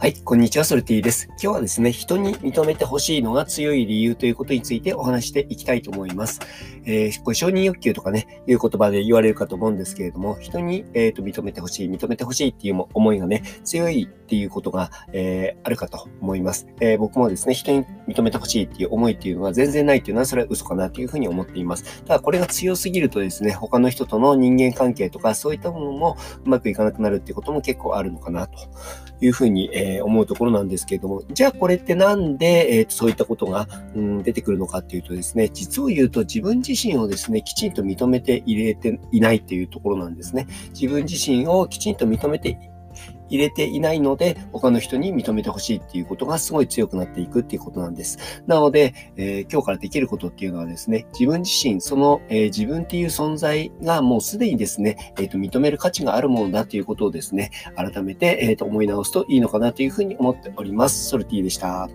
はい、こんにちは、ソルティです。今日はですね、人に認めてほしいのが強い理由ということについてお話していきたいと思います。えー、これ承認欲求とかね、いう言葉で言われるかと思うんですけれども、人に、えーと、認めてほしい、認めてほしいっていう思いがね、強いっていうことが、えー、あるかと思います、えー、僕もですね、人に認めてほしいっていう思いっていうのは全然ないっていうのは、それは嘘かなというふうに思っています。ただ、これが強すぎるとですね、他の人との人間関係とか、そういったものもうまくいかなくなるっていうことも結構あるのかなというふうに、えー、思うところなんですけれども、じゃあこれってなんで、えー、そういったことが、うん、出てくるのかっていうとですね、実を言うと自分自身をですね、きちんと認めて入れていないっていうところなんですね。自分自身をきちんと認めて入れていないので、他の人に認めてほしいっていうことがすごい強くなっていくっていうことなんです。なので、えー、今日からできることっていうのはですね、自分自身、その、えー、自分っていう存在がもうすでにですね、えっ、ー、と、認める価値があるものだということをですね、改めて、えっ、と、思い直すといいのかなというふうに思っております。ソルティでした。